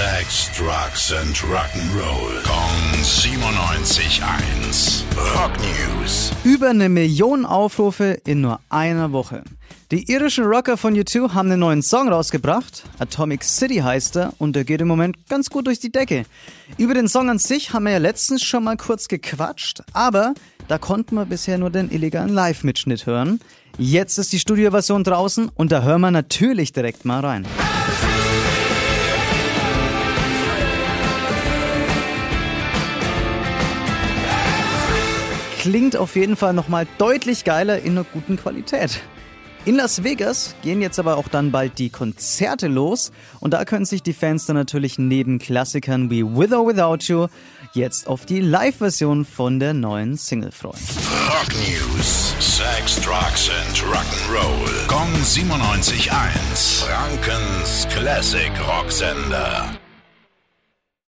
Sex, Drugs and Rock'n'Roll. Kong 97.1. Rock News. Über eine Million Aufrufe in nur einer Woche. Die irischen Rocker von U2 haben einen neuen Song rausgebracht. Atomic City heißt er und der geht im Moment ganz gut durch die Decke. Über den Song an sich haben wir ja letztens schon mal kurz gequatscht, aber da konnten wir bisher nur den illegalen Live-Mitschnitt hören. Jetzt ist die Studioversion draußen und da hören wir natürlich direkt mal rein. Klingt auf jeden Fall nochmal deutlich geiler in einer guten Qualität. In Las Vegas gehen jetzt aber auch dann bald die Konzerte los und da können sich die Fans dann natürlich neben Klassikern wie With or Without You jetzt auf die Live-Version von der neuen Single freuen. Rock News. Sex, Drugs and Rock'n'Roll. Kong 97.1. Frankens Classic Rocksender.